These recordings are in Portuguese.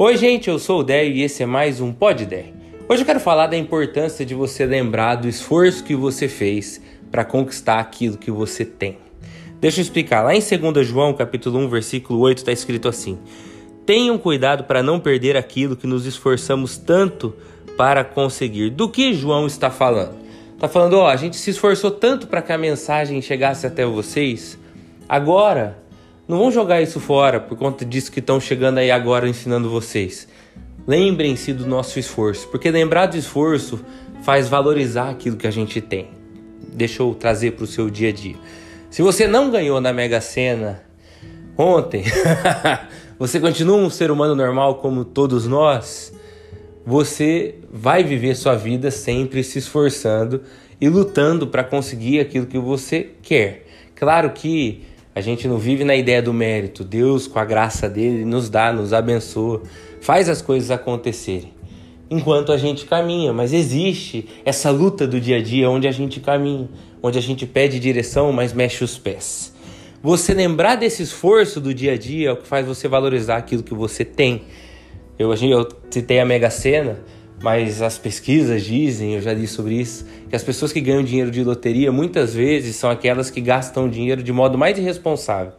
Oi, gente, eu sou o Déio e esse é mais um Pod Déio. Hoje eu quero falar da importância de você lembrar do esforço que você fez para conquistar aquilo que você tem. Deixa eu explicar. Lá em 2 João, capítulo 1, versículo 8, está escrito assim: Tenham cuidado para não perder aquilo que nos esforçamos tanto para conseguir. Do que João está falando? Está falando, ó, a gente se esforçou tanto para que a mensagem chegasse até vocês. Agora, não vão jogar isso fora por conta disso que estão chegando aí agora ensinando vocês. Lembrem-se do nosso esforço, porque lembrar do esforço faz valorizar aquilo que a gente tem. Deixa eu trazer para o seu dia a dia. Se você não ganhou na Mega Sena ontem, você continua um ser humano normal como todos nós, você vai viver sua vida sempre se esforçando e lutando para conseguir aquilo que você quer. Claro que a gente não vive na ideia do mérito. Deus, com a graça dele, nos dá, nos abençoa, faz as coisas acontecerem enquanto a gente caminha. Mas existe essa luta do dia a dia onde a gente caminha, onde a gente pede direção, mas mexe os pés. Você lembrar desse esforço do dia a dia é o que faz você valorizar aquilo que você tem. Eu, eu citei a Mega Sena, mas as pesquisas dizem, eu já li sobre isso, que as pessoas que ganham dinheiro de loteria muitas vezes são aquelas que gastam dinheiro de modo mais irresponsável.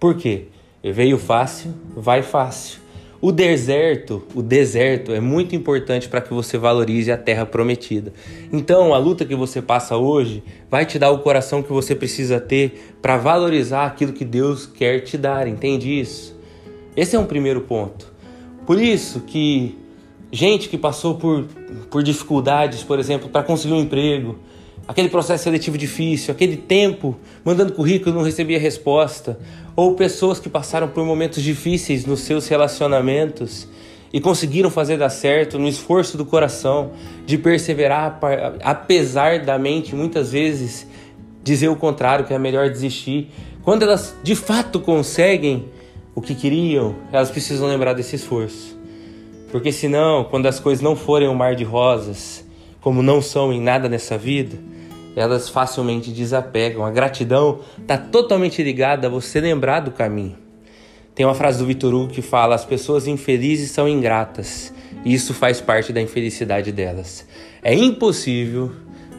Por quê? Veio fácil, vai fácil. O deserto, o deserto é muito importante para que você valorize a terra prometida. Então, a luta que você passa hoje vai te dar o coração que você precisa ter para valorizar aquilo que Deus quer te dar, entende isso? Esse é um primeiro ponto. Por isso que gente que passou por, por dificuldades, por exemplo, para conseguir um emprego, aquele processo seletivo difícil, aquele tempo mandando currículo não recebia resposta, ou pessoas que passaram por momentos difíceis nos seus relacionamentos e conseguiram fazer dar certo no esforço do coração, de perseverar apesar da mente muitas vezes dizer o contrário, que é melhor desistir. Quando elas de fato conseguem o que queriam, elas precisam lembrar desse esforço. Porque senão, quando as coisas não forem um mar de rosas, como não são em nada nessa vida, elas facilmente desapegam. A gratidão está totalmente ligada a você lembrar do caminho. Tem uma frase do Vitor Hugo que fala: as pessoas infelizes são ingratas, e isso faz parte da infelicidade delas. É impossível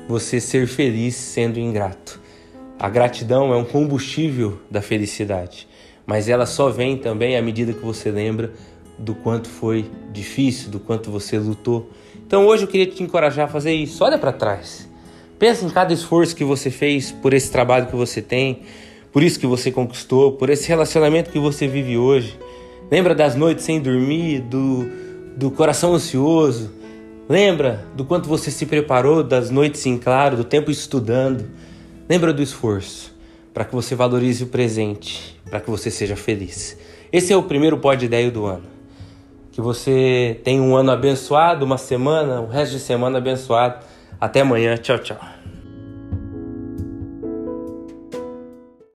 você ser feliz sendo ingrato. A gratidão é um combustível da felicidade, mas ela só vem também à medida que você lembra do quanto foi difícil, do quanto você lutou. Então hoje eu queria te encorajar a fazer isso. Olha para trás. Pensa em cada esforço que você fez por esse trabalho que você tem, por isso que você conquistou, por esse relacionamento que você vive hoje. Lembra das noites sem dormir, do, do coração ansioso. Lembra do quanto você se preparou, das noites em claro, do tempo estudando. Lembra do esforço para que você valorize o presente, para que você seja feliz. Esse é o primeiro de ideia do ano. Que você tenha um ano abençoado, uma semana, um resto de semana abençoado até amanhã. Tchau, tchau.